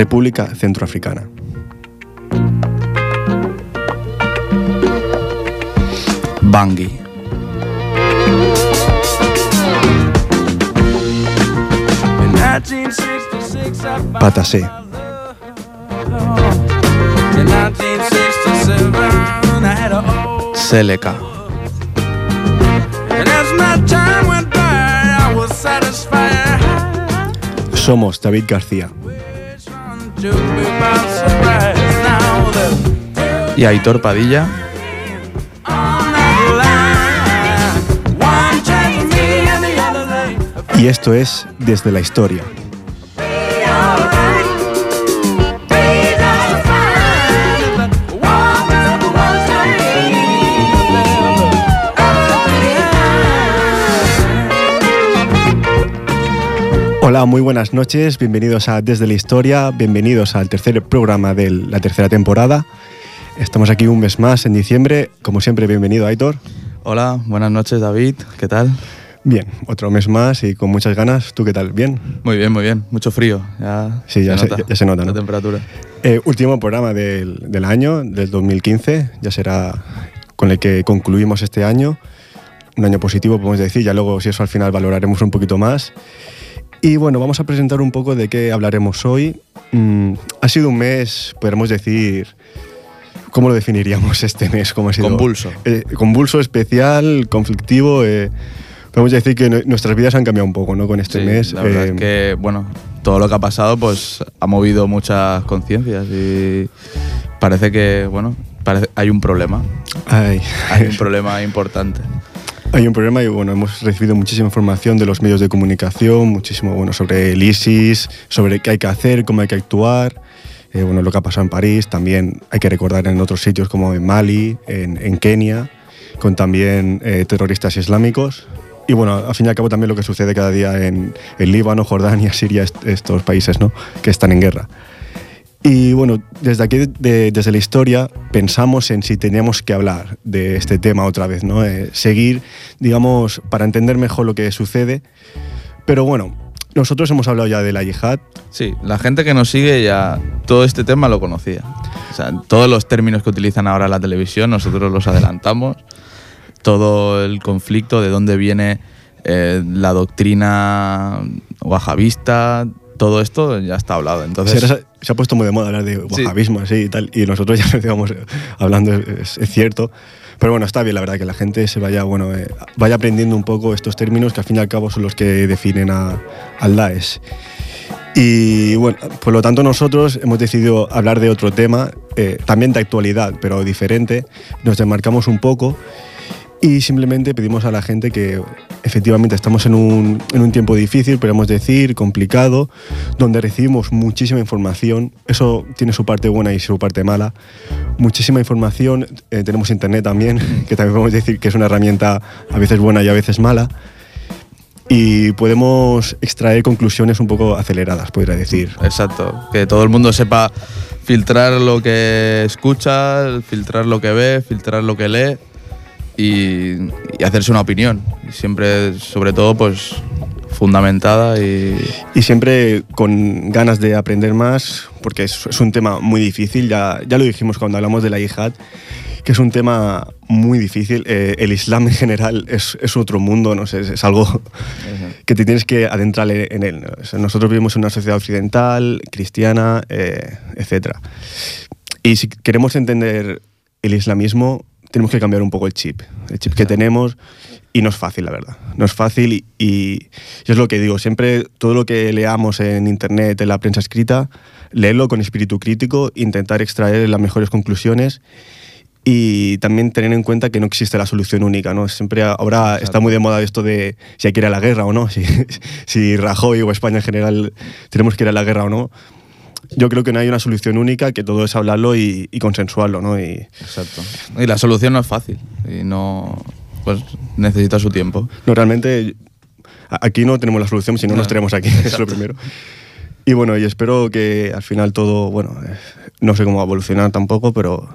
República Centroafricana. Bangui. Patasé. Seleca. Somos David García. Y Aitor Padilla. Y esto es Desde la Historia. Hola, muy buenas noches, bienvenidos a Desde la Historia, bienvenidos al tercer programa de la tercera temporada. Estamos aquí un mes más en diciembre, como siempre, bienvenido Aitor. Hola, buenas noches David, ¿qué tal? Bien, otro mes más y con muchas ganas. ¿Tú qué tal? ¿Bien? Muy bien, muy bien. Mucho frío. Ya sí, ya se, nota, ya, se nota. La temperatura. Eh, último programa del, del, año, del 2015. Ya será con el que concluimos este año. Un año positivo, podemos decir. Ya luego, si eso al final, valoraremos un poquito más. Y bueno, vamos a presentar un poco de qué hablaremos hoy. Mm, ha sido un mes, podemos decir, ¿cómo lo definiríamos este mes? ¿Cómo ha sido? Convulso. Eh, convulso, especial, conflictivo. Eh, podemos decir que nuestras vidas han cambiado un poco, ¿no? Con este mes. La verdad es eh, que, bueno, todo lo que ha pasado, pues ha movido muchas conciencias y parece que, bueno, parece, hay un problema. Ay. Hay un problema importante. Hay un problema y bueno, hemos recibido muchísima información de los medios de comunicación, muchísimo bueno, sobre el ISIS, sobre qué hay que hacer, cómo hay que actuar, eh, bueno, lo que ha pasado en París, también hay que recordar en otros sitios como en Mali, en, Kenia, con también eh, terroristas islámicos. Y bueno, al fin y al cabo también lo que sucede cada día en, el Líbano, Jordania, Siria, estos países ¿no? que están en guerra. Y bueno, desde aquí, desde la historia, pensamos en si teníamos que hablar de este tema otra vez, ¿no? Eh, seguir, digamos, para entender mejor lo que sucede. Pero bueno, nosotros hemos hablado ya de la yihad. Sí, la gente que nos sigue ya todo este tema lo conocía. O sea, todos los términos que utilizan ahora la televisión, nosotros los adelantamos. Todo el conflicto, de dónde viene eh, la doctrina wahabista, todo esto ya está hablado. Entonces, se, ha puesto muy de moda hablar de wahabismo así y tal, y nosotros ya lo íbamos hablando, es, cierto. Pero bueno, está bien, la verdad, que la gente se vaya, bueno, eh, vaya aprendiendo un poco estos términos que al fin y al cabo son los que definen a, al Daesh. Y bueno, por lo tanto nosotros hemos decidido hablar de otro tema, eh, también de actualidad, pero diferente. Nos demarcamos un poco y simplemente pedimos a la gente que efectivamente estamos en un, en un, tiempo difícil, podemos decir, complicado, donde recibimos muchísima información. Eso tiene su parte buena y su parte mala. Muchísima información. Eh, tenemos internet también, que también podemos decir que es una herramienta a veces buena y a veces mala. Y podemos extraer conclusiones un poco aceleradas, podría decir. Exacto. Que todo el mundo sepa filtrar lo que escucha, filtrar lo que ve, filtrar lo que lee y, hacerse una opinión. Y siempre, sobre todo, pues fundamentada y... Y siempre con ganas de aprender más, porque es, es, un tema muy difícil, ya, ya lo dijimos cuando hablamos de la yihad, que es un tema muy difícil. Eh, el Islam en general es, es, otro mundo, no sé, es, algo que te tienes que adentrar en él. nosotros vivimos en una sociedad occidental, cristiana, eh, etc. Y si queremos entender el islamismo, tenemos que cambiar un poco el chip, el chip que tenemos y no es fácil, la verdad. No es fácil y, es lo que digo, siempre todo lo que leamos en internet, en la prensa escrita, leerlo con espíritu crítico, intentar extraer las mejores conclusiones y también tener en cuenta que no existe la solución única, ¿no? Siempre ahora está muy de moda esto de si hay que ir a la guerra o no, si, si Rajoy o España en general tenemos que ir a la guerra o no yo creo que no hay una solución única, que todo es hablarlo y, consensuarlo, ¿no? Y, Exacto. Y la solución no es fácil y no, pues necesita su tiempo. No, realmente aquí no tenemos la solución, si no, nos tenemos aquí, es lo primero. Y bueno, y espero que al final todo, bueno, eh, no sé cómo va a evolucionar tampoco, pero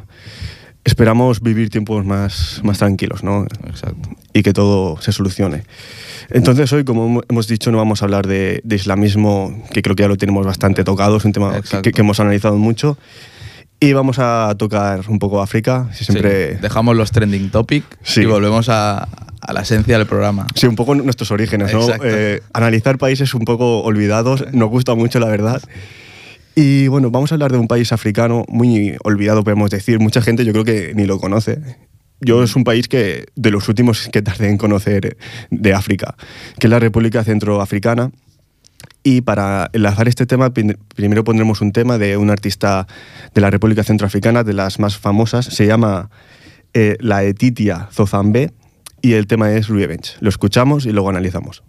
esperamos vivir tiempos más, más tranquilos, ¿no? Exacto. Y que todo se solucione. Entonces hoy, como hemos dicho, no vamos a hablar de, islamismo, que creo que ya lo tenemos bastante tocado, es un tema que, hemos analizado mucho. Y vamos a tocar un poco África. siempre... Dejamos los trending topics y volvemos a, la esencia del programa. Sí, un poco nuestros orígenes, ¿no? Eh, analizar países un poco olvidados, nos gusta mucho, la verdad. Y bueno, vamos a hablar de un país africano muy olvidado, podemos decir. Mucha gente yo creo que ni lo conoce. Yo es un país que de los últimos que tardé en conocer de África, que es la República Centroafricana. Y para enlazar este tema, primero pondremos un tema de una artista de la República Centroafricana, de las más famosas, se llama eh, La Etitia Zozambe, y el tema es Revenge. Lo escuchamos y luego analizamos.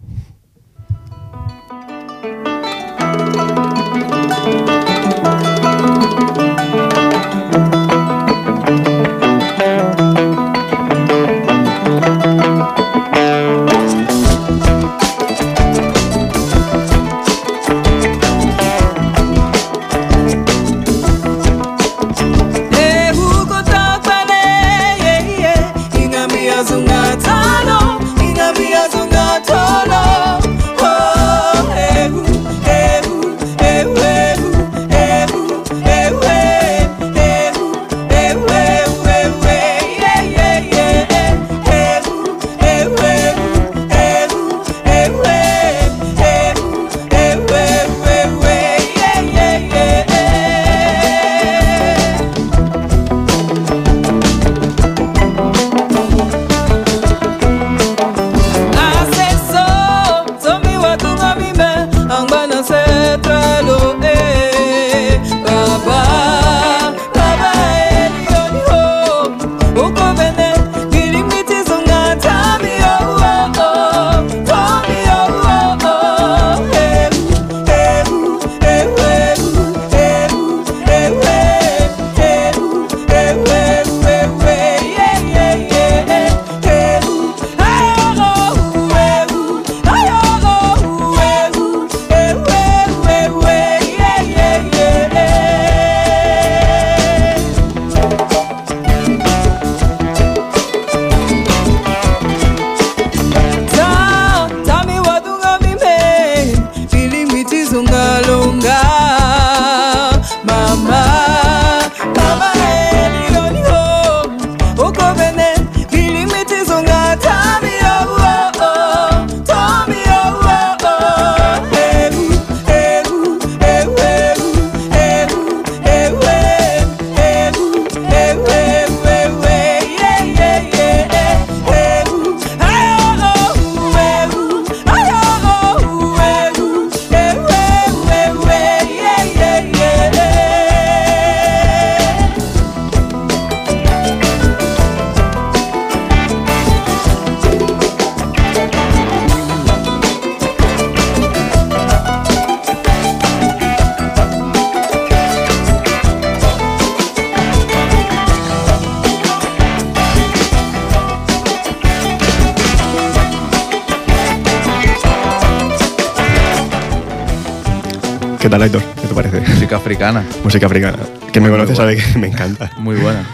¿Qué tal, Aitor? ¿Qué te parece? Música africana. Música africana. Quien me conoce sabe que me encanta. Muy buena.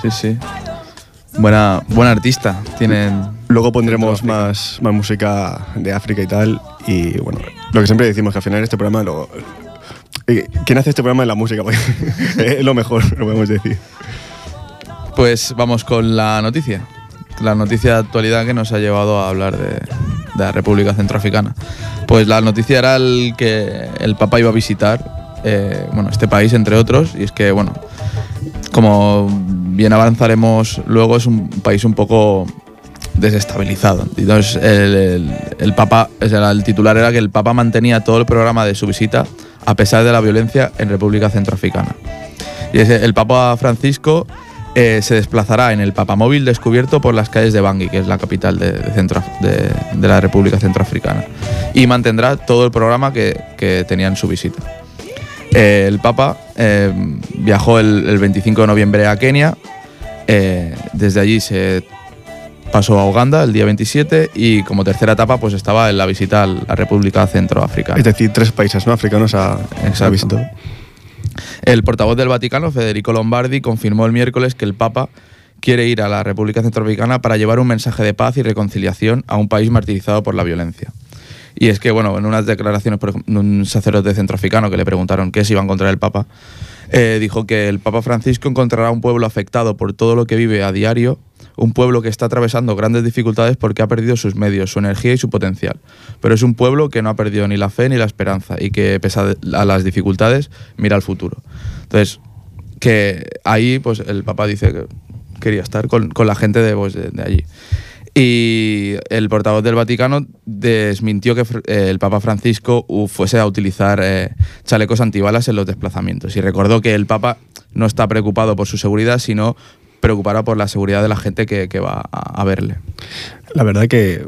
Sí, sí. Buena, buena artista. Tienen. Luego pondremos más, más música de África y tal. Y bueno, lo que siempre decimos que al final este programa lo. Eh, ¿Quién hace este programa es la música? es lo mejor, lo podemos decir. Pues vamos con la noticia. La noticia de actualidad que nos ha llevado a hablar de, de la República Centroafricana. Pues la noticia era el que el Papa iba a visitar eh, bueno, este país, entre otros, y es que, bueno, como bien avanzaremos luego, es un país un poco desestabilizado. Entonces, el, Papa, el titular era que el Papa mantenía todo el programa de su visita a pesar de la violencia en República Centroafricana. Y el Papa Francisco eh, se desplazará en el papamóvil descubierto por las calles de Bangui, que es la capital de, de, la República Centroafricana, y mantendrá todo el programa que, tenía en su visita. Eh, el Papa eh, viajó el, 25 de noviembre a Kenia, desde allí se pasó a Uganda el día 27 y como tercera etapa pues estaba en la visita a la República Centroafricana. Es decir, tres países ¿no? africanos a, a el portavoz del Vaticano, Federico Lombardi, confirmó el miércoles que el Papa quiere ir a la República Centroafricana para llevar un mensaje de paz y reconciliación a un país martirizado por la violencia. Y es que, bueno, en unas declaraciones, por un sacerdote centroafricano que le preguntaron qué se iba a encontrar el Papa, eh, dijo que el Papa Francisco encontrará un pueblo afectado por todo lo que vive a diario, un pueblo que está atravesando grandes dificultades porque ha perdido sus medios, su energía y su potencial. Pero es un pueblo que no ha perdido ni la fe ni la esperanza y que, pese a las dificultades, mira al futuro. Entonces, que ahí, pues el Papa dice que quería estar con, la gente de, pues, de, allí. Y el portavoz del Vaticano desmintió que eh, el Papa Francisco fuese a utilizar eh, chalecos antibalas en los desplazamientos y recordó que el Papa no está preocupado por su seguridad, sino preocupará por la seguridad de la gente que, va a, verle. La verdad que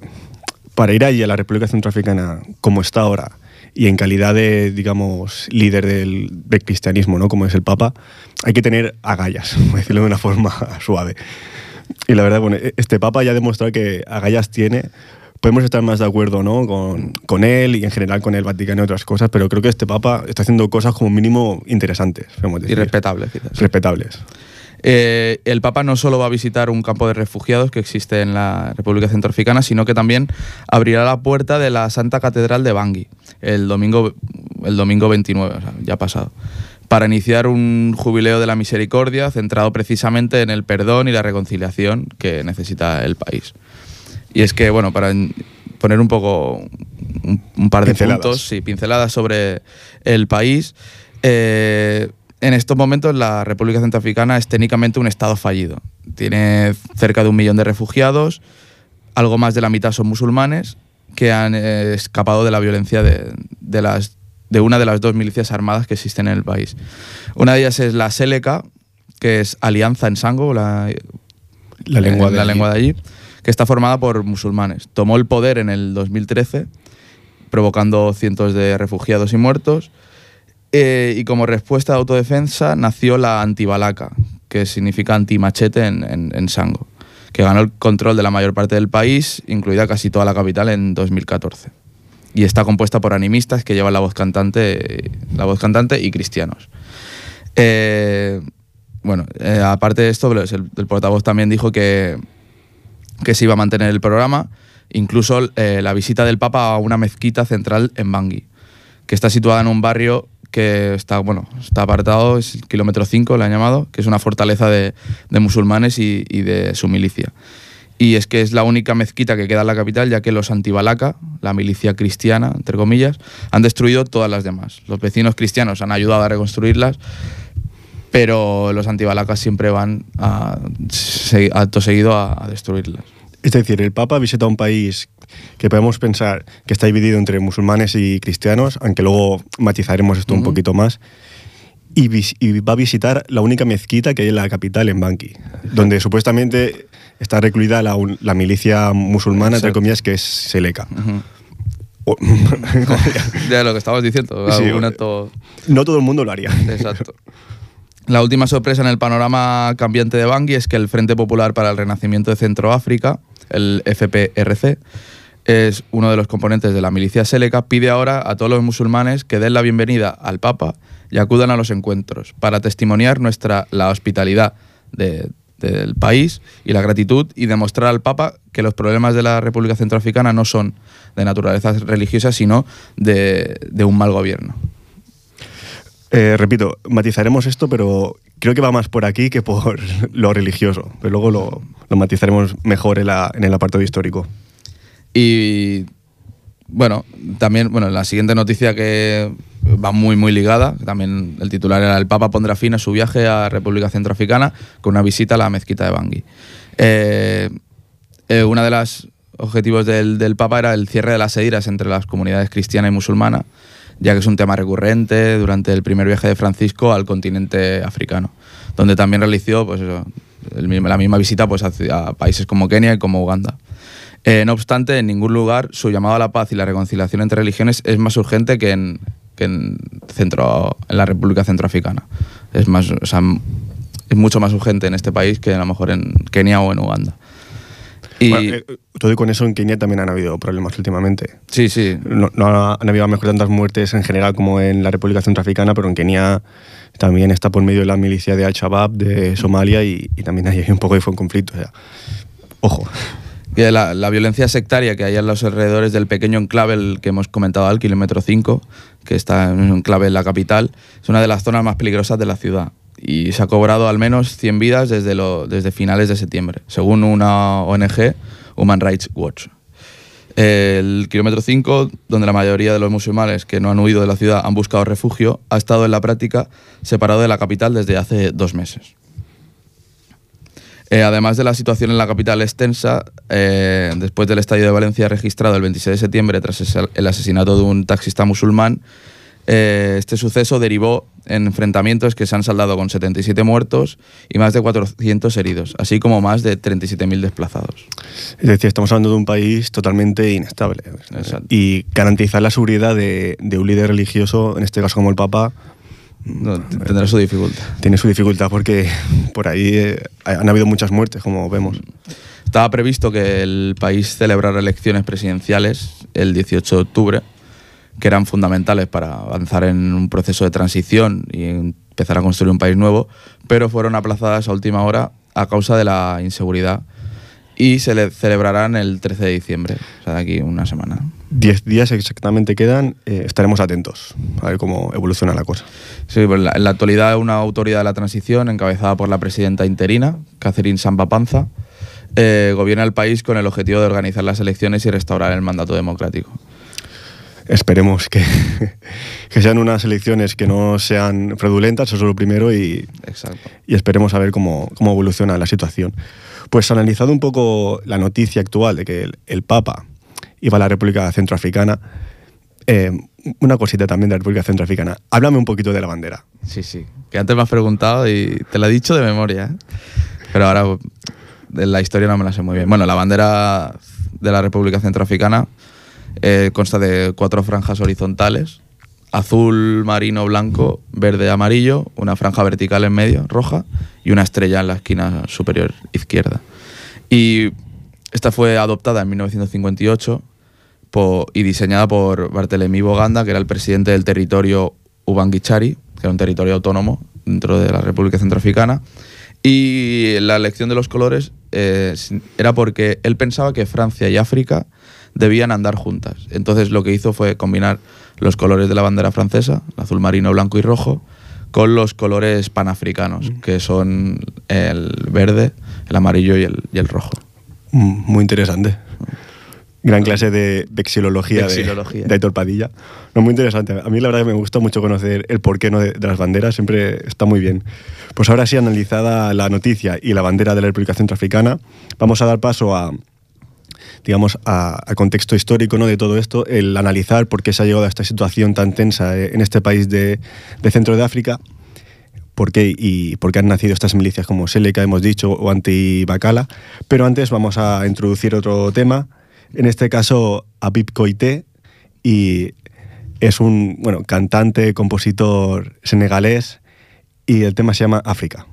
para ir allí a la República Centroafricana como está ahora y en calidad de, digamos, líder del, del cristianismo, ¿no? como es el Papa, hay que tener agallas, por decirlo de una forma suave. Y la verdad, bueno, e-, este Papa ya ha demostrado que agallas tiene. Podemos estar más de acuerdo ¿no? con, con él y en general con el Vaticano y otras cosas, pero creo que este Papa está haciendo cosas como mínimo interesantes. Y respetables, quizás. Respetables. Eh, el Papa no solo va a visitar un campo de refugiados que existe en la República Centroafricana, sino que también abrirá la puerta de la Santa Catedral de Bangui el domingo, el domingo 29, o sea, ya pasado para iniciar un jubileo de la misericordia centrado precisamente en el perdón y la reconciliación que necesita el país. Y es que, bueno, para poner un poco un, par de puntos, sí, pinceladas sobre el país, eh, en estos momentos la República Centroafricana es técnicamente un Estado fallido. Tiene cerca de un millón de refugiados, algo más de la mitad son musulmanes que han eh, escapado de la violencia de, de las de una de las dos milicias armadas que existen en el país. Una de ellas es la Seleca, que es Alianza en Sango, la, lengua, de la lengua de allí, que está formada por musulmanes. Tomó el poder en el 2013, provocando cientos de refugiados y muertos. Eh, y como respuesta de autodefensa nació la Antibalaca, que significa antimachete en, en, en Sango, que ganó el control de la mayor parte del país, incluida casi toda la capital, en 2014 y está compuesta por animistas que llevan la voz cantante, la voz cantante y cristianos. Eh, bueno, eh, aparte de esto, el, portavoz también dijo que, que se iba a mantener el programa, incluso la visita del Papa a una mezquita central en Bangui, que está situada en un barrio que está, bueno, está apartado, es el kilómetro 5, le han llamado, que es una fortaleza de, musulmanes y, y de su milicia. Y es que es la única mezquita que queda en la capital, ya que los antibalaca, la milicia cristiana, entre comillas, han destruido todas las demás. Los vecinos cristianos han ayudado a reconstruirlas, pero los antibalacas siempre van a, acto seguido a, destruirlas. Es decir, el Papa visita un país que podemos pensar que está dividido entre musulmanes y cristianos, aunque luego matizaremos esto un poquito más. Y, va a visitar la única mezquita que hay en la capital, en Banqui, donde supuestamente está recluida la, milicia musulmana, entre comillas, que es Seleka. ya lo que estabas diciendo. No todo el mundo lo haría. Exacto. La última sorpresa en el panorama cambiante de Bangui es que el Frente Popular para el Renacimiento de Centroáfrica, el FPRC, es uno de los componentes de la milicia Seleka, pide ahora a todos los musulmanes que den la bienvenida al Papa y acudan a los encuentros para testimoniar nuestra, la hospitalidad de, del país y la gratitud y demostrar al Papa que los problemas de la República Centroafricana no son de naturaleza religiosa, sino de, un mal gobierno. Eh, repito, matizaremos esto, pero creo que va más por aquí que por lo religioso. Pero luego lo, lo matizaremos mejor en, la, en el apartado histórico. Y bueno, también, bueno, la siguiente noticia que va muy, muy ligada, también el titular era el Papa pondrá fin a su viaje a República Centroafricana con una visita a la mezquita de Bangui. Eh, eh, uno de los objetivos del, Papa era el cierre de las heridas entre las comunidades cristiana y musulmana, ya que es un tema recurrente durante el primer viaje de Francisco al continente africano, donde también realizó pues la misma visita pues, a países como Kenia y como Uganda. Eh, no obstante, en ningún lugar su llamado a la paz y la reconciliación entre religiones es más urgente que en, en, centro, en la República Centroafricana. Es, más, es mucho más urgente en este país que a lo mejor en Kenia o en Uganda. Y, eh, todo y con eso en Kenia también han habido problemas últimamente. Sí, sí. No, no han habido a lo mejor tantas muertes en general como en la República Centroafricana, pero en Kenia también está por medio de la milicia de Al-Shabaab de Somalia y, y también hay un poco de conflicto. O sea, ojo. Y la, la violencia sectaria que hay en los alrededores del pequeño enclave el que hemos comentado al kilómetro 5, que está en un enclave en la capital, es una de las zonas más peligrosas de la ciudad. Y se ha cobrado al menos 100 vidas desde, lo, desde finales de septiembre, según una ONG, Human Rights Watch. El kilómetro 5, donde la mayoría de los musulmanes que no han huido de la ciudad han buscado refugio, ha estado en la práctica separado de la capital desde hace dos meses. Eh, además de la situación en la capital extensa, eh, después del estadio de Valencia registrado el 26 de septiembre tras el asesinato de un taxista musulmán, eh, este suceso derivó en enfrentamientos que se han saldado con 77 muertos y más de 400 heridos, así como más de 37.000 desplazados. Es decir, estamos hablando de un país totalmente inestable. Exacto. Y garantizar la seguridad de, de un líder religioso, en este caso como el Papa, No, tendrá su dificultad. tiene su dificultad porque por ahí eh, han habido muchas muertes, como vemos. Estaba previsto que el país celebrara elecciones presidenciales el 18 de octubre, que eran fundamentales para avanzar en un proceso de transición y empezar a construir un país nuevo, pero fueron aplazadas a última hora a causa de la inseguridad y se le celebrarán el 13 de diciembre, o sea, de aquí una semana. Diez días exactamente quedan, eh, estaremos atentos a ver cómo evoluciona la cosa. Sí, pues en la- en la actualidad una autoridad de la transición encabezada por la presidenta interina, Catherine Sampapanza, eh, gobierna el país con el objetivo de organizar las elecciones y restaurar el mandato democrático. Esperemos que, que sean unas elecciones que no sean fraudulentas, eso es lo primero, y, y esperemos a ver cómo, cómo evoluciona la situación. Pues analizado un poco la noticia actual de que el, el Papa iba a la República Centroafricana, eh, una cosita también de la República Centroafricana. Háblame un poquito de la bandera. Sí, sí. Que antes me has preguntado y te lo he dicho de memoria. ¿eh? Pero ahora de la historia no me la sé muy bien. Bueno, la bandera de la República Centroafricana eh, consta de cuatro franjas horizontales. Azul, marino, blanco, verde, amarillo, una franja vertical en medio, roja, y una estrella en la esquina superior izquierda. Y esta fue adoptada en 1958 po- y diseñada por Barthélemy Boganda, que era el presidente del territorio Ubangichari, que era un territorio autónomo dentro de la República Centroafricana. Y la elección de los colores eh, era porque él pensaba que Francia y África debían andar juntas. Entonces lo que hizo fue combinar los colores de la bandera francesa, azul marino, blanco y rojo, con los colores panafricanos, que son el verde, el amarillo y el, y el rojo. Mm, Muy interesante. Gran clase de vexilología, de- Vexilología. De, Aitor Padilla. No, muy interesante. A mí la verdad que me gusta mucho conocer el porqué ¿no? de, de las banderas, siempre está muy bien. Pues ahora sí, analizada la noticia y la bandera de la República Centroafricana, vamos a dar paso a, digamos, a, a contexto histórico ¿no? de todo esto, el analizar por qué se ha llegado a esta situación tan tensa eh, en este país de, de centro de África por qué y por qué han nacido estas milicias como Seleka, hemos dicho, o Anti-Bacala. Pero antes vamos a introducir otro tema, en este caso a Pip Koité, y es un bueno, cantante, compositor senegalés, y el tema se llama África.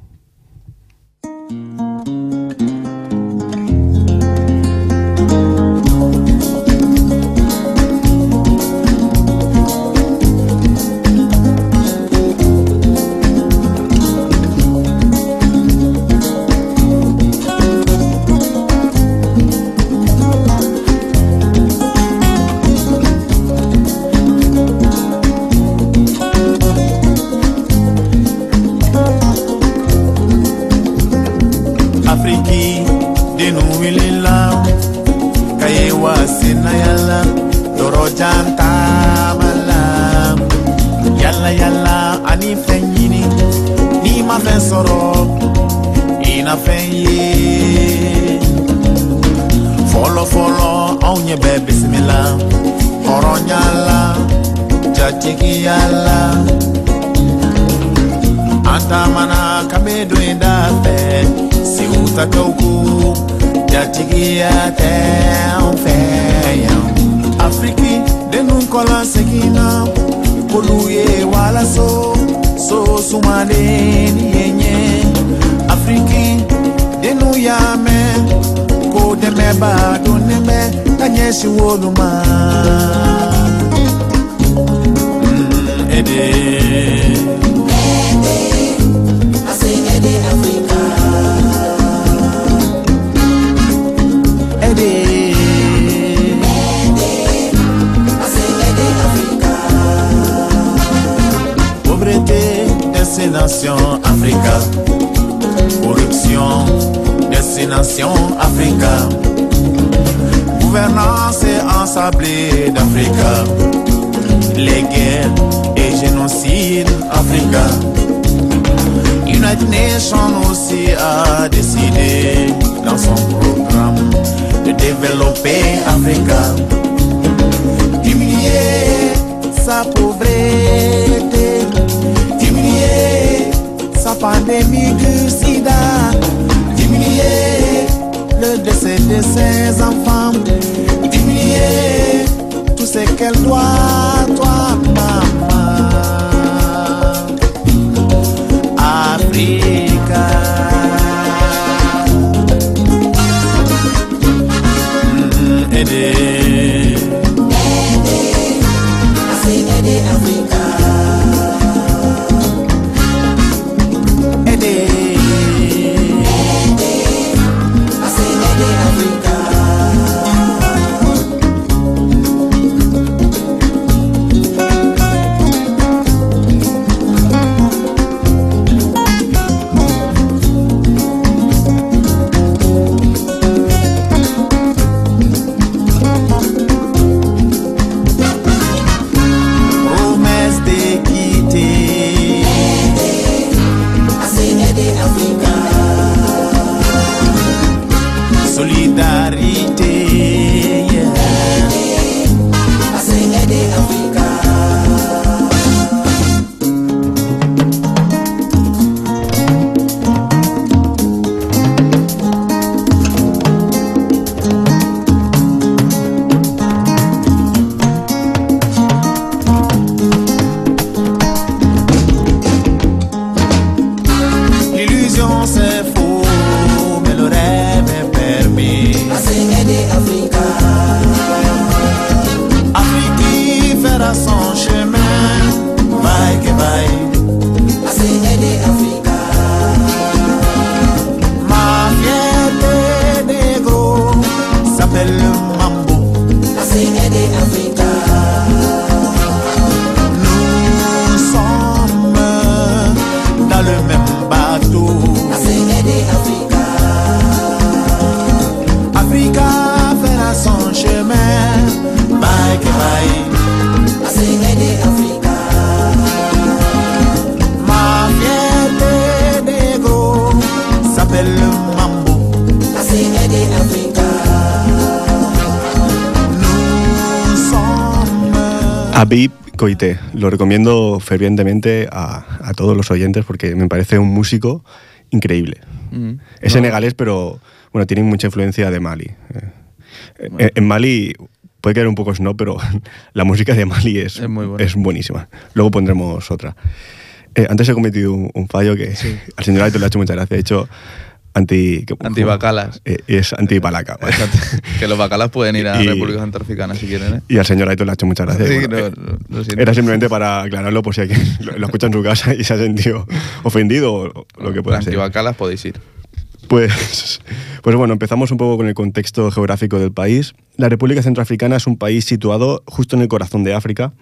yẹn bẹ bisimila ọ̀rọ̀ yàrá jatigi yàrá atamana kàmi dùn in dà fẹ sèwúta kẹwùkú jatigiya tẹ an fẹ yan. afiriki denu kọla segin na k'olu ye walaso so. Sumaden ni ye ɲɛ. afiriki denu y'a mɛn ko dɛmɛba kanyesi woluma mm, é assim ede é é assim Destination Africa. Corruption, destination Africa. Gouvernance ensablée d'Africa Les guerres et génocide Africa United Nations aussi a décidé dans son programme de développer Africa diminuer sa pauvreté, diminuer sa pandémie du de ses enfants, diminuer tout ce qu'elle doit, solidariedade. Recomiendo fervientemente a, a todos los oyentes porque me parece un músico increíble. Mm. Es No, senegalés, pero bueno, tiene mucha influencia de Mali. Eh, en, en Mali puede quedar un poco snob, pero la música de Mali es, Es muy es buenísima. Luego pondremos otra. Eh, antes he cometido un, un fallo que al señor Aito le ha hecho mucha gracia. He hecho anti... ¿cómo- Antibacalas. Eh, es antibalaca. vale. que los bacalas pueden ir a Y- República Centroafricana si quieren, ¿eh? Y al señor Aito le ha hecho mucha gracia. Sí, Bueno, no, eh, no, era simplemente para aclararlo por si alguien lo, lo escucha en su casa y se ha sentido ofendido o lo que pueda ser. Antibacalas podéis ir. Pues, pues bueno, empezamos un poco con el contexto geográfico del país. La República Centroafricana es un país situado justo en el corazón de África.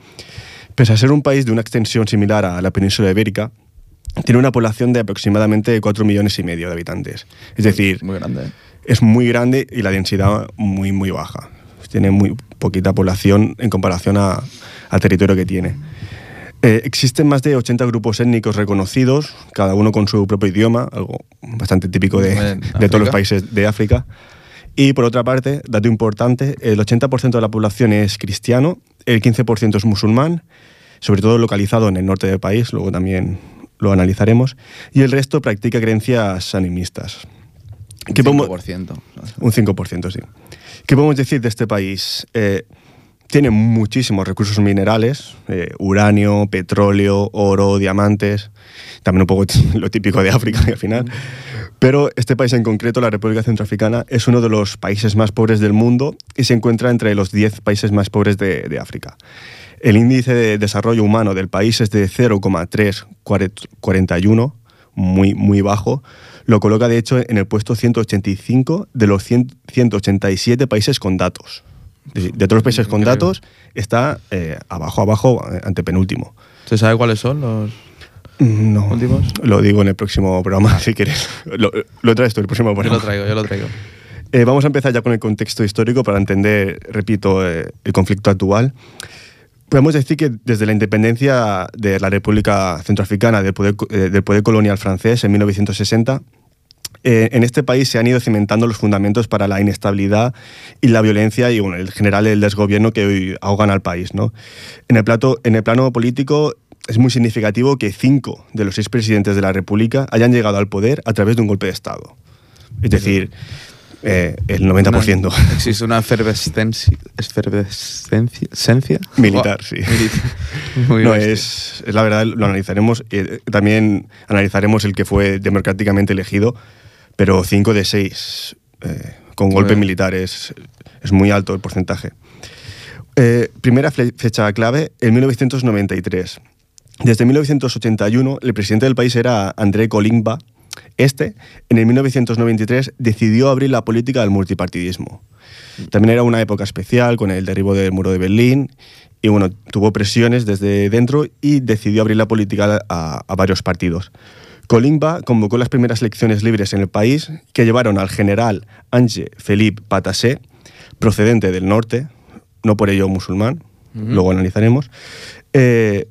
Pese a ser un país de una extensión similar a la península ibérica, tiene una población de aproximadamente 4 millones y medio de habitantes. Es decir, Muy grande. ¿eh? es muy grande y la densidad muy, muy baja. Tiene muy poquita población en comparación a- al territorio que tiene. Eh, existen más de 80 grupos étnicos reconocidos, cada uno con su propio idioma, algo bastante típico de, de todos los países de África. Y por otra parte, dato importante, el 80% de la población es cristiano, el 15% es musulmán, sobre todo localizado en el norte del país, luego también lo analizaremos, y el resto practica creencias animistas. ¿Qué podemos- 5%. un 5%, sí. ¿Qué podemos decir de este país? Eh, tiene muchísimos recursos minerales, eh, uranio, petróleo, oro, diamantes, también un poco lo típico de África al final. Pero este país en concreto, la República Centroafricana, es uno de los países más pobres del mundo y se encuentra entre los 10 países más pobres de, de África. El índice de desarrollo humano del país es de 0,341, muy, muy bajo. Lo coloca, de hecho, en el puesto 185 de los 100 187 países con datos. De, todos los países con datos, está eh, abajo, abajo, eh, antepenúltimo. ¿Se sabe cuáles son los No, últimos? lo digo en el próximo programa, si quieres. Lo, lo traes tú el próximo Yo programa. lo traigo, yo lo traigo. Eh, vamos a empezar ya con el contexto histórico para entender, repito, eh, el conflicto actual. Podemos decir que desde la independencia de la República Centroafricana del poder, eh, del poder colonial francés en 1960, eh, en este país se han ido cimentando los fundamentos para la inestabilidad y la violencia y, bueno, en general, el desgobierno que hoy ahogan al país. ¿no? En, el plato, en el plano político es muy significativo que cinco de los seis presidentes de la República hayan llegado al poder a través de un golpe de Estado. Es decir, eh, el 90%. Una- existe una efervescencia. efervescencia Militar, sí. militar. Muy no, es, es la verdad, lo analizaremos. eh, también analizaremos el que fue democráticamente elegido, pero 5 de 6 con golpe Joder. militar es, es muy alto el porcentaje. Eh, primera fecha clave, en 1993. Desde 1981, el presidente del país era André Colimba. Este, en el 1993, decidió abrir la política del multipartidismo. También era una época especial con el derribo del muro de Berlín y bueno, tuvo presiones desde dentro y decidió abrir la política a, a varios partidos. Colimba convocó las primeras elecciones libres en el país que llevaron al general Ange Philippe Patassé, procedente del norte, no por ello musulmán, luego analizaremos, eh,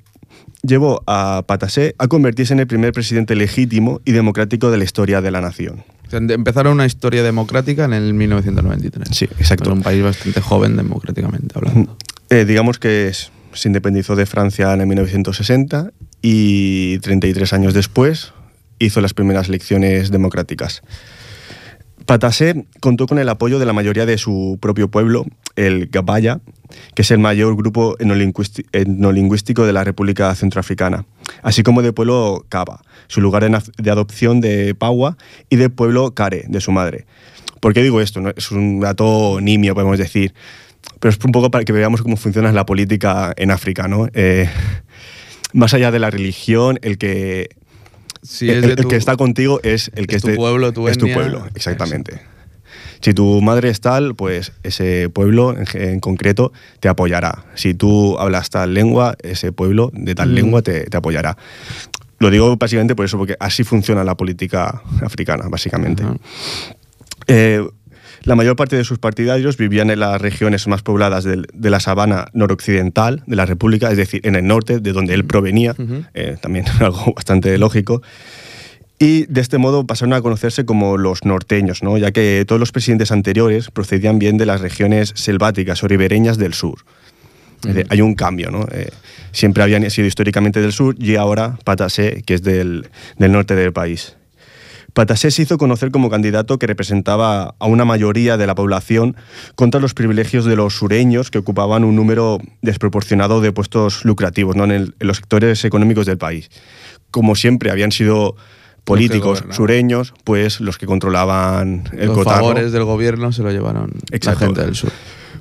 llevó a Patassé a convertirse en el primer presidente legítimo y democrático de la historia de la nación. Empezaron una historia democrática en el 1993. Sí, exacto. Es un país bastante joven democráticamente hablando. Eh, digamos que es- se independizó de Francia en el 1960 y 33 años después hizo las primeras elecciones democráticas. Patassé contó con el apoyo de la mayoría de su propio pueblo, el Gabaya, que es el mayor grupo etnolingüístico de la República Centroafricana, así como del pueblo Kaba, su lugar de, de adopción de Paua, y del pueblo Kare, de su madre. ¿Por qué digo esto? Es un dato nimio, podemos decir, pero es un poco para que veamos cómo funciona la política en África. ¿no? Eh, más allá de la religión, el que el, es de el tu- que está contigo es el que es tu pueblo, tu es tu etnia, pueblo, exactamente. Si tu madre es tal, pues ese pueblo en, concreto te apoyará. Si tú hablas tal lengua, ese pueblo de tal Mm. lengua te, te apoyará. Lo digo básicamente por eso, porque así funciona la política africana, básicamente. Eh, la mayor parte de sus partidarios vivían en las regiones más pobladas de, la sabana noroccidental de la República, es decir, en el norte, de donde él provenía, Ujú. eh, también algo bastante lógico. Y de este modo pasaron a conocerse como los norteños, ¿no? ya que todos los presidentes anteriores procedían bien de las regiones selváticas o ribereñas del sur. Hay un cambio, ¿no? Eh, siempre habían sido históricamente del sur y ahora Patassé, que es del, del norte del país. Patassé se hizo conocer como candidato que representaba a una mayoría de la población contra los privilegios de los sureños que ocupaban un número desproporcionado de puestos lucrativos ¿no? en, el- en los sectores económicos del país. Como siempre habían sido políticos sureños, pues los que controlaban el Los cotarro. favores del gobierno se lo llevaron Exacto. la gente del sur.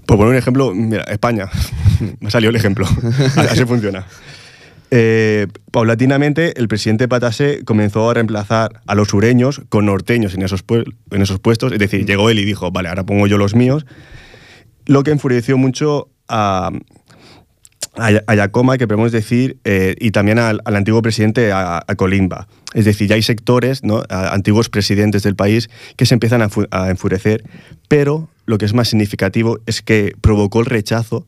Por poner un ejemplo, mira, España. Me salió el ejemplo. Así funciona. Eh, paulatinamente, el presidente Patassé comenzó a reemplazar a los sureños con norteños en esos, en esos puestos. Es decir, llegó él y dijo, vale, ahora pongo yo los míos. Lo que enfureció mucho a, a, Yacoma, que podemos decir, eh, y también al, antiguo presidente, a, a Colimba. Es decir, ya hay sectores, ¿no? a- antiguos presidentes del país, que se empiezan a, fu- a enfurecer, pero lo que es más significativo es que provocó el rechazo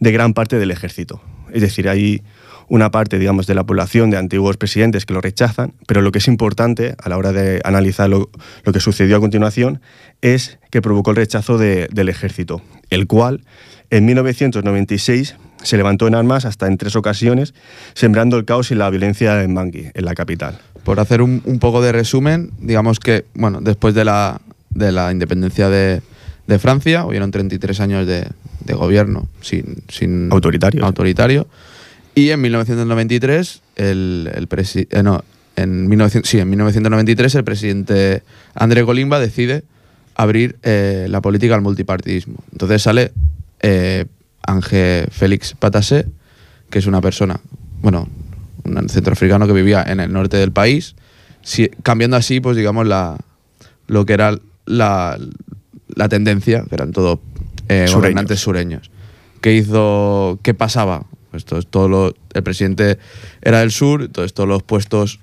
de gran parte del ejército. Es decir, hay una parte, digamos, de la población de antiguos presidentes que lo rechazan, pero lo que es importante a la hora de analizar lo, que sucedió a continuación es que provocó el rechazo de- del ejército, el cual en 1996 se levantó en armas hasta en tres ocasiones, sembrando el caos y la violencia en Bangui, en la capital. Por hacer un, un poco de resumen, digamos que, bueno, después de la, de la independencia de, de Francia, hubieron 33 años de, de gobierno sin, sin Autoritario. autoritario. Y en 1993, el, el presi- eh, no, en, 1900 sí, en 1993 el presidente André Golimba decide abrir eh, la política al multipartidismo. Entonces sale eh, Ángel Félix Patassé, que es una persona, bueno, un centroafricano que vivía en el norte del país, si- cambiando así, pues digamos, la, lo que era la, la tendencia, que eran todos eh, Sureños. gobernantes sureños. ¿Qué hizo? ¿Qué pasaba? Pues todo, todo lo- el presidente era del sur, entonces todos los puestos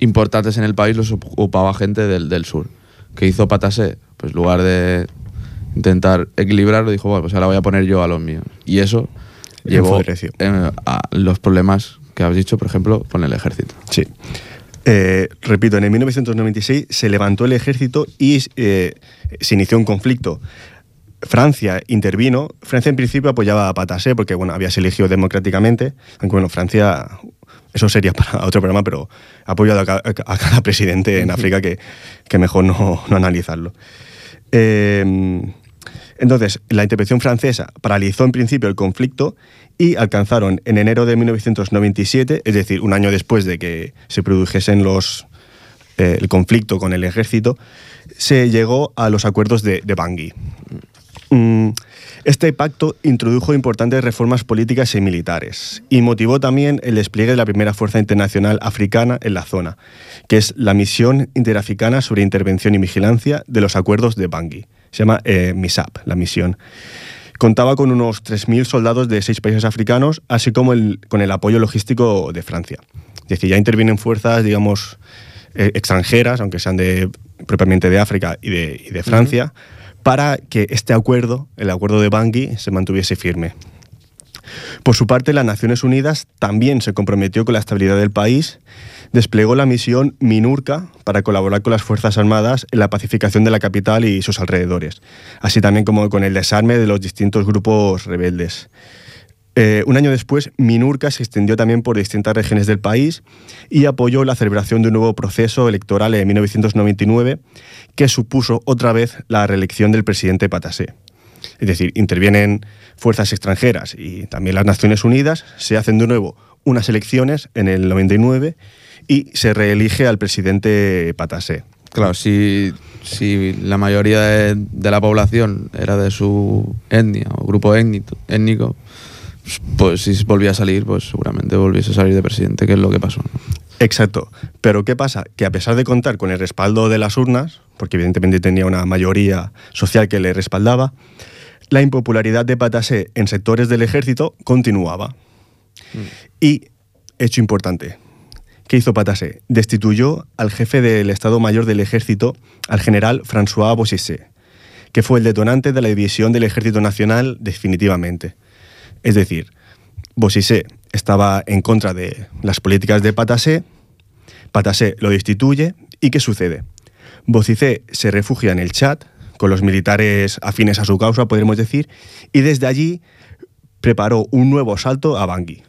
importantes en el país los ocupaba gente del, del sur. ¿Qué hizo Patasé? Pues en lugar de intentar equilibrarlo, dijo, bueno, pues ahora voy a poner yo a los míos. Y eso llevó eh, a los problemas que has dicho, por ejemplo, con el ejército. Sí. Eh, repito, en el 1996 se levantó el ejército y eh, se inició un conflicto. Francia intervino. Francia en principio apoyaba a Patassé porque bueno, había sido elegido democráticamente. Aunque bueno, Francia, eso sería para otro programa, pero ha apoyado a cada, presidente en África que, que mejor no, no analizarlo. Eh, entonces, la intervención francesa paralizó en principio el conflicto y alcanzaron en enero de 1997, es decir, un año después de que se produjesen los, eh, el conflicto con el ejército, se llegó a los acuerdos de, Bangui. Mm, Este pacto introdujo importantes reformas políticas y militares y motivó también el despliegue de la primera fuerza internacional africana en la zona, que es la Misión Interafricana sobre Intervención y Vigilancia de los Acuerdos de Bangui. Se llama eh, MISAP, la misión. Contaba con unos 3.000 soldados de seis países africanos, así como el- con el apoyo logístico de Francia. Es decir, ya intervienen fuerzas, digamos, eh, extranjeras, aunque sean de, propiamente de África y de, y de Francia, para que este acuerdo, el acuerdo de Bangui, se mantuviese firme. Por su parte, las Naciones Unidas también se comprometió con la estabilidad del país, desplegó la misión MINURCA para colaborar con las Fuerzas Armadas en la pacificación de la capital y sus alrededores, así también como con el desarme de los distintos grupos rebeldes. Eh, un año después, MINURCA se extendió también por distintas regiones del país y apoyó la celebración de un nuevo proceso electoral en 1999 que supuso otra vez la reelección del presidente Patassé. Es decir, intervienen fuerzas extranjeras y también las Naciones Unidas, se hacen de nuevo unas elecciones en el 99 y se reelige al presidente Patassé. Claro, si, si la mayoría de, la población era de su etnia o grupo étnico, étnico, pues si volvía a salir, pues seguramente volviese a salir de presidente, que es lo que pasó. Exacto. Pero ¿qué pasa? Que a pesar de contar con el respaldo de las urnas, porque evidentemente tenía una mayoría social que le respaldaba, la impopularidad de Patassé en sectores del ejército continuaba. Y, hecho importante, ¿qué hizo Patassé? Destituyó al jefe del Estado Mayor del Ejército, al general François Bossissé, que fue el detonante de la división del Ejército Nacional definitivamente. Es decir, Bossissé estaba en contra de las políticas de Patassé, Patassé lo destituye y ¿qué sucede? Bossissé se refugia en el Chad con los militares afines a su causa, podríamos decir, y desde allí preparó un nuevo asalto a Bangui.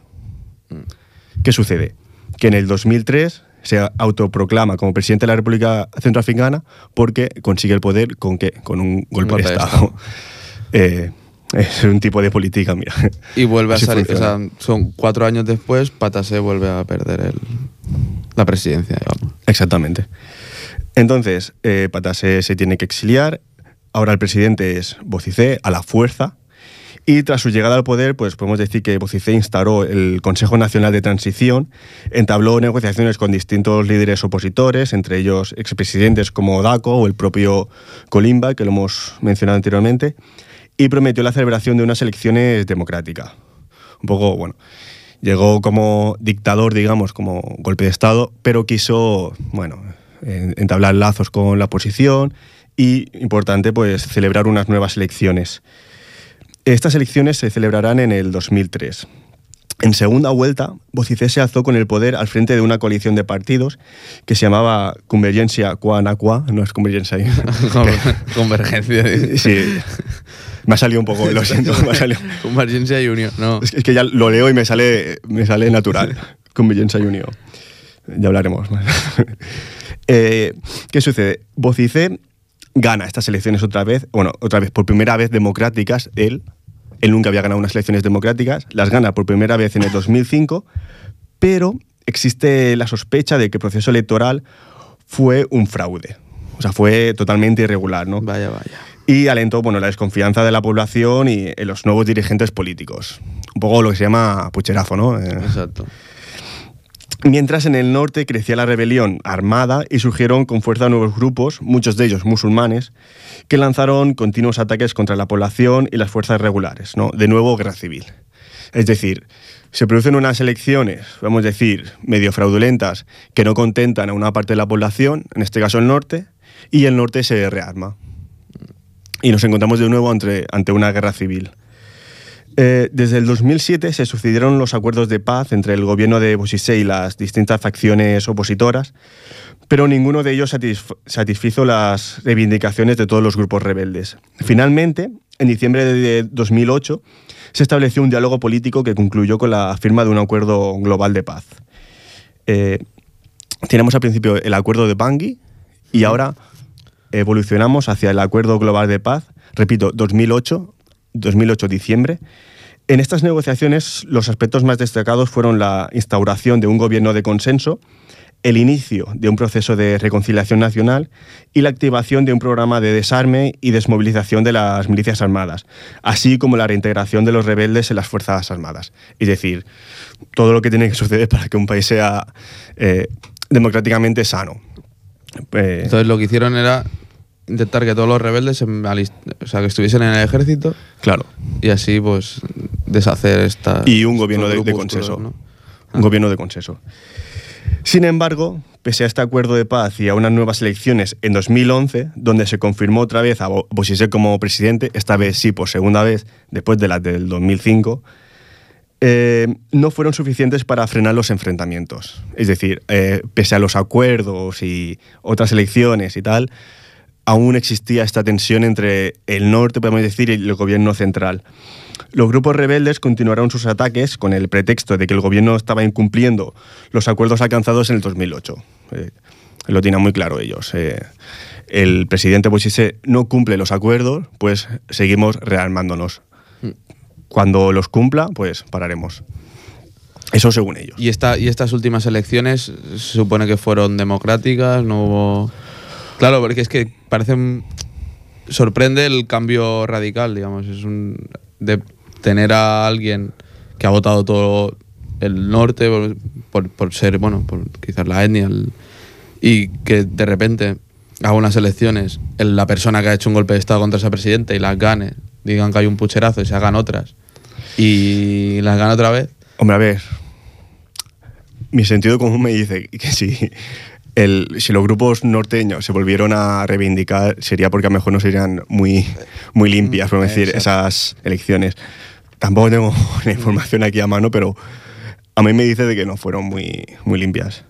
¿Qué sucede? Que en el 2003 se autoproclama como presidente de la República Centroafricana porque consigue el poder con qué? Con un golpe, de Estado. Eh, es un tipo de política, mira. Y vuelve Así a salir, o sea, son cuatro años después, Patasé vuelve a perder el, la presidencia, digamos. Exactamente. Entonces, eh, Patassé se tiene que exiliar. Ahora el presidente es Bocicé a la fuerza. Y tras su llegada al poder, pues podemos decir que Bocicé instauró el Consejo Nacional de Transición, entabló negociaciones con distintos líderes opositores, entre ellos expresidentes como Daco o el propio Colimba, que lo hemos mencionado anteriormente, y prometió la celebración de unas elecciones democráticas. Un poco, bueno, llegó como dictador, digamos, como golpe de Estado, pero quiso, bueno, en- entablar lazos con la oposición y, importante, pues celebrar unas nuevas elecciones. Estas elecciones se celebrarán en el 2003. En segunda vuelta, Bocicé se alzó con el poder al frente de una coalición de partidos que se llamaba Convergencia Cuanacua, no es Convergencia. Convergencia. sí, me ha salido un poco, lo siento, me ha salido. Convergencia y Unión, no. Es que, es que ya lo leo y me sale, me sale natural. Convergencia y Unión. Ya hablaremos más. Eh, ¿Qué sucede? Bocicé gana estas elecciones otra vez, bueno, otra vez, por primera vez democráticas, él. Él nunca había ganado unas elecciones democráticas, las gana por primera vez en el 2005, pero existe la sospecha de que el proceso electoral fue un fraude. O sea, fue totalmente irregular, ¿no? Vaya, vaya. Y alentó bueno, la desconfianza de la población y en los nuevos dirigentes políticos. Un poco lo que se llama pucherazo, ¿no? Eh, Exacto. Mientras en el norte crecía la rebelión armada y surgieron con fuerza nuevos grupos, muchos de ellos musulmanes, que lanzaron continuos ataques contra la población y las fuerzas regulares, ¿no? De nuevo, guerra civil. Es decir, se producen unas elecciones, vamos a decir, medio fraudulentas, que no contentan a una parte de la población, en este caso el norte, y el norte se rearma. Y nos encontramos de nuevo ante, una guerra civil. Eh, desde el 2007 se sucedieron los acuerdos de paz entre el gobierno de Bosise y las distintas facciones opositoras, pero ninguno de ellos satisf- satisfizo las reivindicaciones de todos los grupos rebeldes. Finalmente, en diciembre de 2008, se estableció un diálogo político que concluyó con la firma de un acuerdo global de paz. Eh, teníamos al principio el acuerdo de Bangui y ahora evolucionamos hacia el acuerdo global de paz, repito, 2008, 2008 diciembre. En estas negociaciones los aspectos más destacados fueron la instauración de un gobierno de consenso, el inicio de un proceso de reconciliación nacional y la activación de un programa de desarme y desmovilización de las milicias armadas, así como la reintegración de los rebeldes en las Fuerzas Armadas. Es decir, todo lo que tiene que suceder para que un país sea eh, democráticamente sano. Eh, Entonces lo que hicieron era intentar que todos los rebeldes se o sea, que estuviesen en el ejército claro. y así pues deshacer esta y un gobierno de, de consenso. Un gobierno de consenso. Sin embargo, pese a este acuerdo de paz y a unas nuevas elecciones en 2011, donde se confirmó otra vez a Bo- Bosise como presidente, esta vez sí por segunda vez, después de las del 2005, eh, no fueron suficientes para frenar los enfrentamientos. Es decir, eh, pese a los acuerdos y otras elecciones y tal, aún existía esta tensión entre el norte, podemos decir, y el gobierno central. Los grupos rebeldes continuaron sus ataques con el pretexto de que el gobierno estaba incumpliendo los acuerdos alcanzados en el 2008. Eh, lo tienen muy claro ellos. El presidente Bosise no cumple los acuerdos, pues seguimos rearmándonos. Cuando los cumpla, pues pararemos. Eso según ellos. Y, esta, y estas últimas elecciones se supone que fueron democráticas, no hubo... Claro, porque es que parecen... Sorprende el cambio radical, digamos. Es. De tener a alguien que ha votado todo el norte por, ser, bueno, por quizás la etnia, y que de repente haga unas elecciones, el- la persona que ha hecho un golpe de Estado contra esa presidenta y las gane, digan que hay un pucherazo y se hagan otras, y las gane otra vez. Hombre, a ver. Mi sentido común me dice que si, el, si los grupos norteños se volvieron a reivindicar, sería porque a lo mejor no serían muy, muy limpias, por decir, esas elecciones. Tampoco tengo la información aquí a mano, pero a mí me dice de que no fueron muy, muy limpias.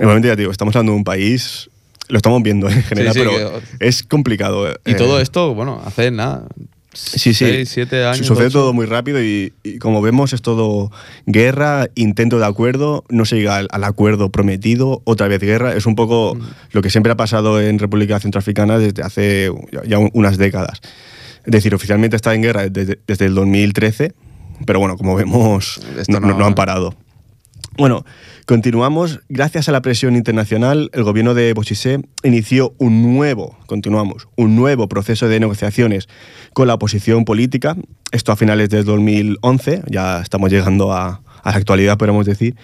Igualmente, ya te digo, estamos hablando de un país, lo estamos viendo en general, sí, pero es complicado. Y eh, todo esto, bueno, hace nada. Sí, sí. Seis, siete años. Sucede ocho. todo muy rápido y, y como vemos es todo guerra, intento de acuerdo, no se llega al, al acuerdo prometido, otra vez guerra. Es un poco Mm. lo que siempre ha pasado en República Centroafricana desde hace ya- ya un- unas décadas. Es decir, oficialmente está en guerra desde, desde el 2013, pero bueno, como vemos, Esto no, no- no- no han parado. Bueno, continuamos. Gracias a la presión internacional, el gobierno de Bosise inició un nuevo, continuamos, un nuevo proceso de negociaciones con la oposición política. Esto a finales del 2011, ya estamos llegando a, la actualidad, podemos decir.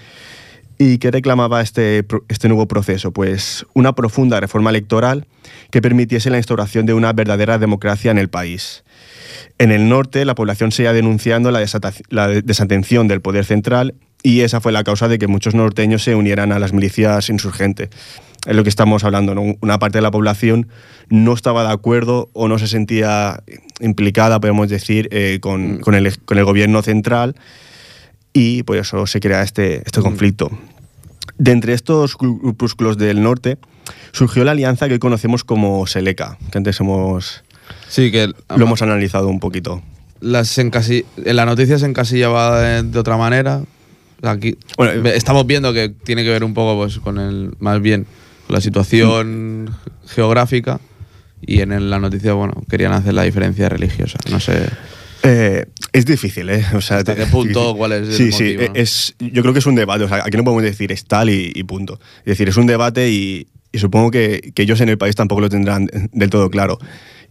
¿Y qué reclamaba este, este nuevo proceso? Pues una profunda reforma electoral que permitiese la instauración de una verdadera democracia en el país. En el norte, la población seguía denunciando la, desatención del poder central y esa fue la causa de que muchos norteños se unieran a las milicias insurgentes. Es lo que estamos hablando, ¿no? Una parte de la población no estaba de acuerdo o no se sentía implicada, podemos decir, eh, con, con el, con el gobierno central y por eso se crea este, este conflicto. De entre estos gru- grupúsculos del norte surgió la alianza que hoy conocemos como Seleca, que antes hemos, Sí, que lo hemos analizado un poquito. las en la noticia se encasillaba de, de otra manera. Aquí Bueno, estamos viendo que tiene que ver un poco pues, con el, más bien con la situación geográfica y en la noticia, bueno, querían hacer la diferencia religiosa. No sé. Eh, Es difícil, ¿eh? O sea, ¿Hasta te- qué punto? ¿Cuál es el Sí, sí, motivo? es, yo creo que es un debate. O sea, aquí no podemos decir es tal y, y punto. Es decir, es un debate y, y supongo que, que ellos en el país tampoco lo tendrán del todo claro.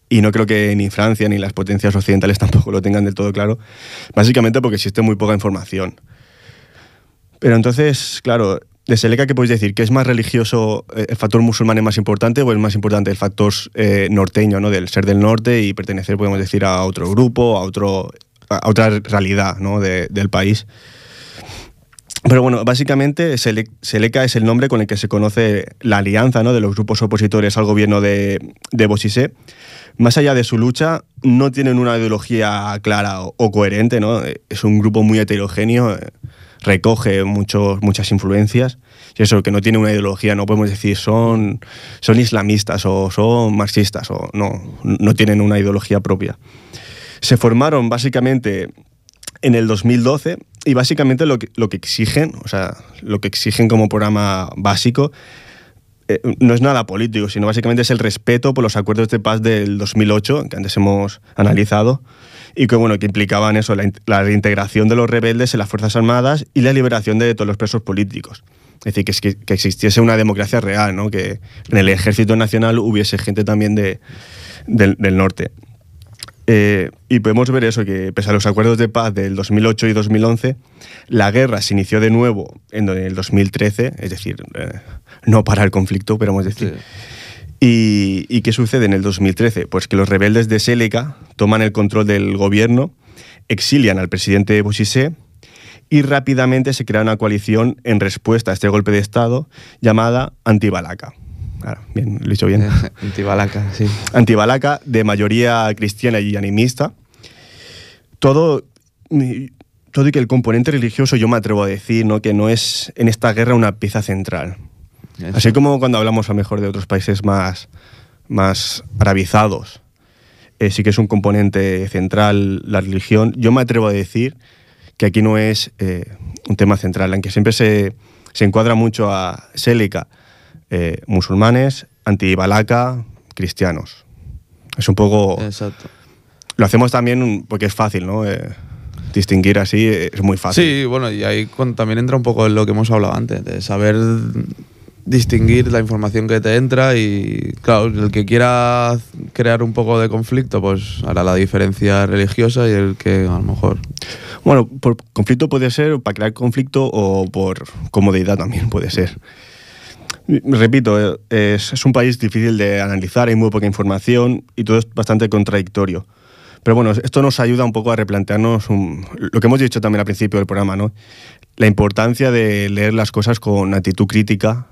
Y no creo que ni Francia ni las potencias occidentales tampoco lo tengan del todo claro. Básicamente porque existe muy poca información. Pero entonces, claro, de Seleca, ¿qué podéis decir? ¿Que es más religioso, eh, el factor musulmán es más importante o es más importante el factor eh, norteño, ¿no? del ser del norte y pertenecer, podemos decir, a otro grupo, a, otro, a otra realidad ¿no? de- del país? Pero bueno, básicamente Sele- Seleca es el nombre con el que se conoce la alianza ¿no? de los grupos opositores al gobierno de, de Bosisé. Más allá de su lucha, no tienen una ideología clara o, o coherente, ¿no? Es un grupo muy heterogéneo, eh, recoge muchos, muchas influencias. Y eso, que no tiene una ideología, no podemos decir son, son islamistas o son marxistas, o no, no tienen una ideología propia. Se formaron básicamente en el 2012 y básicamente lo que, lo que exigen, o sea, lo que exigen como programa básico eh, no es nada político, sino básicamente es el respeto por los acuerdos de paz del 2008 que antes hemos analizado y que bueno que implicaban eso la, la reintegración de los rebeldes en las fuerzas armadas y la liberación de todos los presos políticos. Es decir, que, que, existiese una democracia real, ¿no? que en el ejército nacional hubiese gente también de, del- del norte. Eh, y podemos ver eso, que pese a los acuerdos de paz del 2008 y 2011, la guerra se inició de nuevo en el 2013, es decir, eh, no para el conflicto, a decir. Y, ¿Y qué sucede en el 2013? Pues que los rebeldes de Séleca toman el control del gobierno, exilian al presidente Bouchissé y rápidamente se crea una coalición en respuesta a este golpe de Estado llamada Antibalaca. Bien, lo he dicho bien. Antibalaca, sí. Antibalaca, de mayoría cristiana y animista. Todo, todo y que el componente religioso yo me atrevo a decir ¿no? que no es en esta guerra una pieza central. Así como cuando hablamos a lo mejor de otros países más, más arabizados, eh, sí que es un componente central la religión, yo me atrevo a decir que aquí no es eh, un tema central, aunque siempre se, se encuadra mucho a Sélica, eh, musulmanes, antibalaca, cristianos. Es un poco... Exacto. Lo hacemos también porque es fácil, ¿no? Eh, distinguir así es muy fácil. Sí, bueno, y ahí con- también entra un poco en lo que hemos hablado antes, de saber distinguir la información que te entra y, claro, el que quiera crear un poco de conflicto, pues hará la diferencia religiosa y el que a lo mejor... Bueno, por conflicto puede ser para crear conflicto o por comodidad también puede ser. Repito, es, es un país difícil de analizar, hay muy poca información y todo es bastante contradictorio. Pero bueno, esto nos ayuda un poco a replantearnos un- lo que hemos dicho también al principio del programa, ¿no? La importancia de leer las cosas con actitud crítica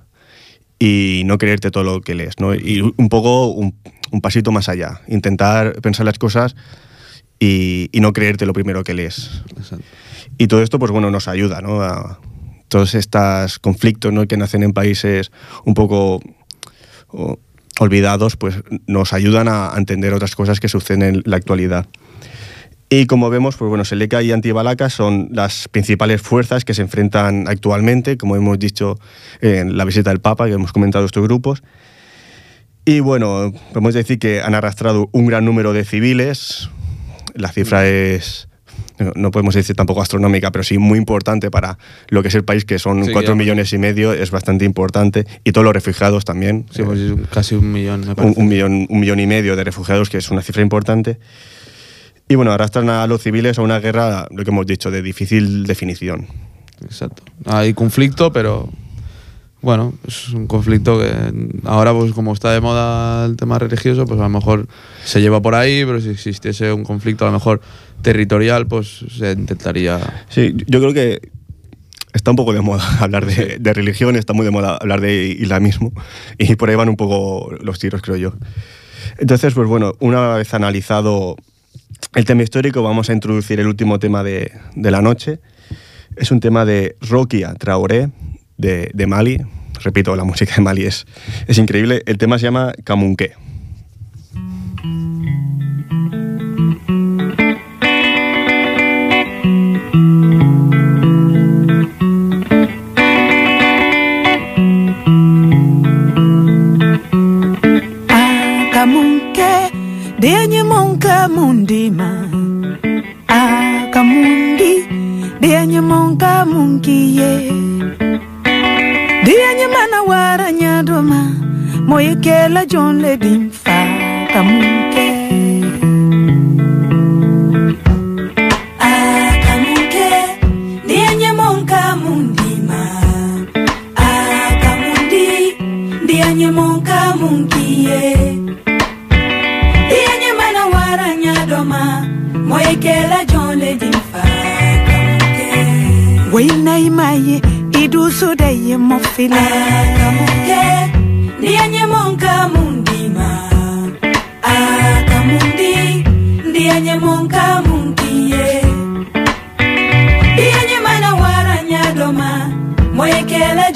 y no creerte todo lo que lees, ¿no? Y un poco un, un pasito más allá, intentar pensar las cosas y, y no creerte lo primero que lees. Exacto. Y todo esto, pues bueno, nos ayuda, ¿no? A todos estos conflictos ¿no? que nacen en países un poco o, olvidados, pues nos ayudan a entender otras cosas que suceden en la actualidad. Y como vemos, pues bueno, Seleca y Antibalaca son las principales fuerzas que se enfrentan actualmente, como hemos dicho en la visita del Papa, que hemos comentado estos grupos. Y bueno, podemos decir que han arrastrado un gran número de civiles. La cifra es, no- podemos decir tampoco astronómica, pero sí muy importante para lo que es el país, que son Sí, cuatro ya. millones y medio, es bastante importante. Y todos los refugiados también. Sí, pues es un- casi un millón, me un, parece. un millón, un millón y medio de refugiados, que es una cifra importante. Y bueno, arrastran a los civiles a una guerra, lo que hemos dicho, de difícil definición. Exacto. Hay conflicto, pero bueno, es un conflicto que ahora, pues como está de moda el tema religioso, pues a lo mejor se lleva por ahí, pero si existiese un conflicto a lo mejor territorial, pues se intentaría... Sí, yo creo que está un poco de moda hablar de, de religión, está muy de moda hablar de islamismo y por ahí van un poco los tiros, creo yo. Entonces, pues bueno, una vez analizado el tema histórico, vamos a introducir el último tema de, de la noche. Es un tema de Rokia Traoré, de, de Mali. Repito, la música de Mali es, es increíble. El tema se llama Kamunke. mundima akamundi dianyemonga munkiye dianyemana wara nyadoma moyekela jonle dimfa kamunke weinai mai idusure ye mofile. Akamuke ndianye monka mundima. Akamundi ndianye monka mundiye. Ndianye mana waranyadoma moyekela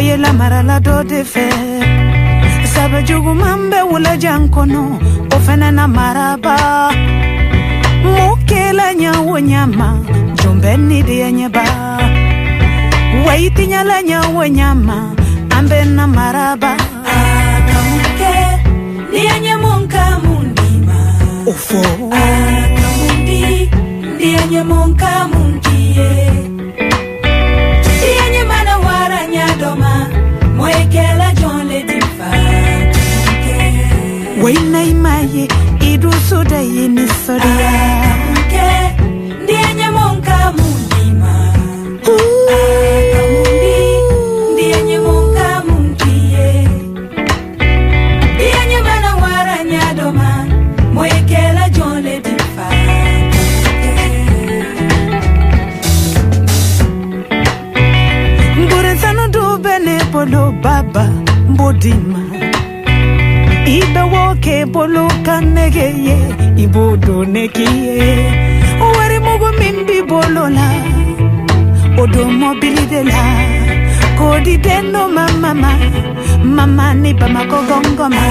oye la mara la do de fe. Sabe juguman bɛ wula jan kɔnɔ o fɛnɛ na maraba. Mokela ɲa wo ɲama jɔn bɛ ni de ya ɲɛba waitiɲala ɲa wo ɲama an bɛ na maraba. Akamuke ni ya ɲɛmɔnka mun di ma o fɔ akamundi ni ya ɲɛmɔnka mun When I may, it was so day in bodima ibe woke boloka negeye ibodo nekiye. Wari mugo mimbi bolola odo mobili de kodi deno mama mama mama ni bamako gongoma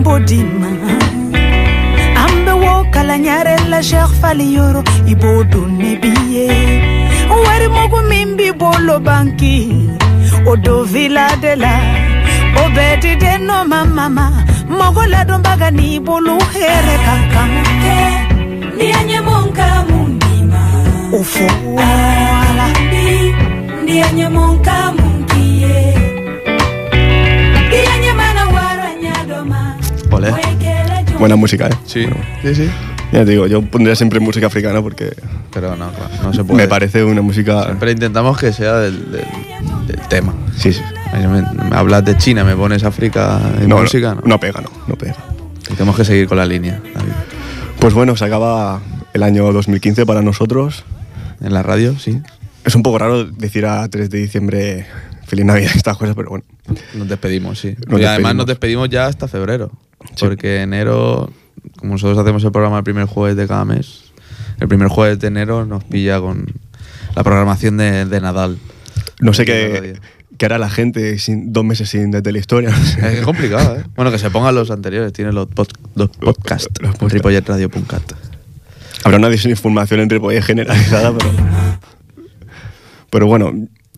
mbodima. Ambe wo kalanyare la sheikh faliyoro ibo dunne biye wari mogo min bi bolo banki. O do villa de la o beti den no mamama mogo ladonbaga ni bolo here kankan ke ndianye monka mundima. Ufuala. Ndianye monka mundima Buena música, ¿eh? Sí, sí, sí. Ya te digo, yo pondría siempre música africana porque Pero no, claro, no se puede. me parece una música... Siempre intentamos que sea del, del- del tema. Sí, sí. Me, me hablas de China, me pones África y No, música, no, no. no pega, no, no pega. Y tenemos que seguir con la línea, David. Pues bueno, se acaba el año 2015 para nosotros. En la radio, sí. Es un poco raro decir a 3 de diciembre Feliz Navidad estas cosas, pero bueno. Nos despedimos, sí. Nos y además nos despedimos ya hasta febrero. Sí. Porque enero, como nosotros hacemos el programa el primer jueves de cada mes, el primer jueves de enero nos pilla con la programación de, de Nadal. No sé en la qué, qué hará la gente sin, dos meses sin de telehistoria. Es complicado, ¿eh? Bueno, que se pongan los anteriores, tiene los, pod- los podcasts. los podcasts. ripolletradio.cat. Habrá una desinformación entre Ripollet generalizada, pero. Pero bueno,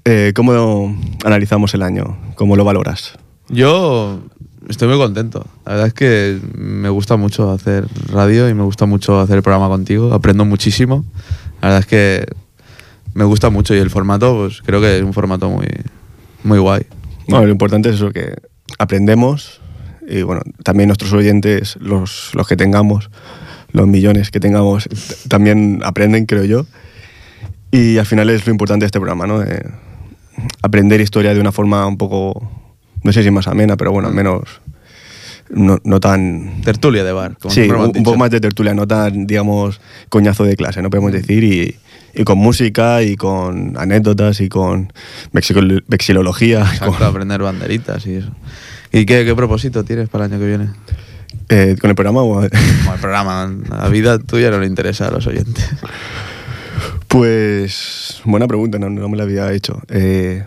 eh, ¿cómo analizamos el año? ¿Cómo lo valoras? Yo estoy muy contento. La verdad es que me gusta mucho hacer radio y me gusta mucho hacer el programa contigo. Aprendo muchísimo. La verdad es que me gusta mucho y el formato, pues creo que es un formato muy, muy guay. Bueno, lo importante es eso, que aprendemos y bueno, también nuestros oyentes, los, los que tengamos, los millones que tengamos, también aprenden, creo yo. Y al final es lo importante de este programa, ¿no? De, aprender historia de una forma un poco, no sé si más amena, pero bueno, al menos no, no tan... Tertulia de bar. como Sí, un, poco más de tertulia, no tan, digamos, coñazo de clase, no podemos decir, y, y con música y con anécdotas y con vexilología. Exacto, con- aprender banderitas y eso. ¿Y qué, qué propósito tienes para el año que viene? eh, con el programa, bueno, Como el programa, la vida tuya no le interesa a los oyentes. pues buena pregunta, no, no me la había hecho. Eh,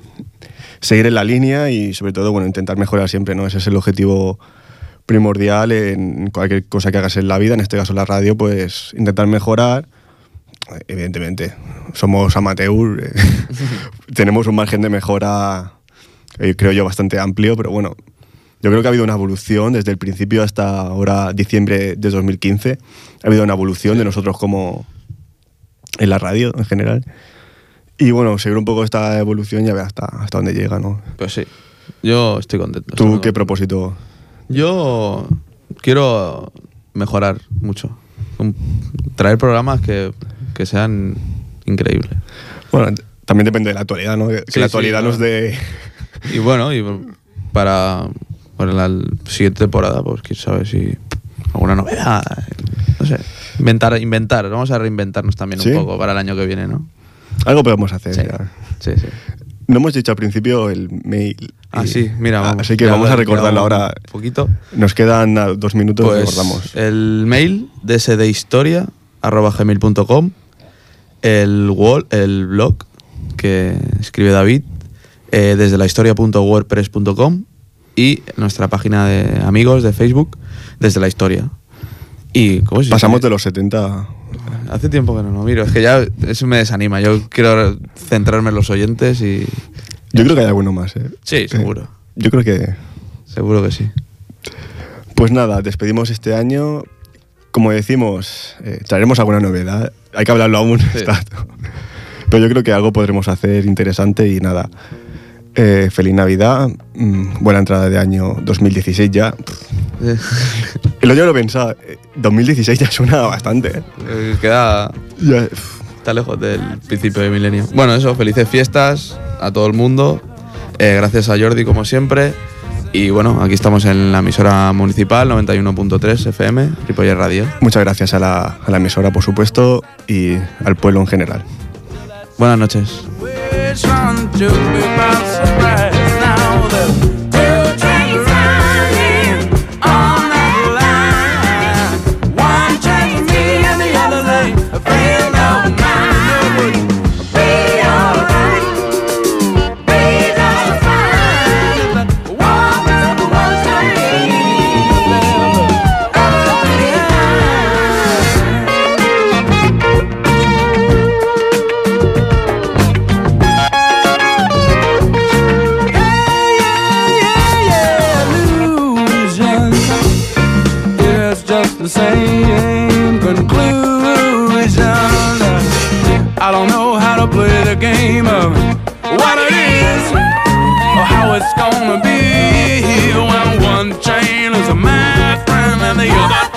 seguir en la línea y sobre todo, bueno, intentar mejorar siempre, ¿no? Ese es el objetivo primordial en cualquier cosa que hagas en la vida, en este caso la radio, pues intentar mejorar. Evidentemente, somos amateur, eh, tenemos un margen de mejora, eh, creo yo, bastante amplio, pero bueno, yo creo que ha habido una evolución desde el principio hasta ahora, diciembre de 2015. Ha habido una evolución de nosotros como en la radio en general. Y bueno, seguir un poco esta evolución y a ver hasta, hasta dónde llega, ¿no? Pues sí, yo estoy contento. ¿Tú qué propósito? Yo quiero mejorar mucho. Traer programas que, que sean increíbles. Bueno, también depende de la actualidad, ¿no? Que Sí, la actualidad no. nos dé... Y bueno, y para, para la siguiente temporada, pues quién sabe si alguna novedad. No sé. Inventar, inventar. Vamos a reinventarnos también ¿Sí? un poco para el año que viene, ¿no? Algo podemos hacer. Sí, ya. sí, sí. No hemos dicho al principio el mail. Ah, y- sí, mira, vamos. Así que vamos a recordarlo ahora. Un poquito. Nos quedan dos minutos, Pues recordamos. el mail dsdhistoria arroba gmail.com el wall, el blog que escribe David eh, desde la historia.wordpress.com y nuestra página de amigos de Facebook desde la historia. Y ¿cómo se Pasamos de los 70. Hace tiempo que no lo miro, es que ya eso me desanima. Yo quiero centrarme en los oyentes y Yo creo que hay alguno más, ¿eh? Sí, Eh, seguro. yo creo que. seguro que sí. Pues nada, despedimos este año. Como decimos, eh, traeremos alguna novedad. Hay que hablarlo aún. está- Pero yo creo que algo podremos hacer interesante y nada. Eh, feliz Navidad, mm, buena entrada de año 2016 ya. El otro día lo pensaba, eh, 2016 ya suena bastante. ¿eh? Eh, Queda Ya, Está lejos del principio de milenio. Bueno, eso, felices fiestas a todo el mundo. Eh, gracias a Jordi, como siempre. Y bueno, aquí estamos en la emisora municipal 91.3 FM, Ripollet Radio. muchas gracias a la, a la emisora, por supuesto, y al pueblo en general. Buenas noches. Which one took me by surprise? Now the and the other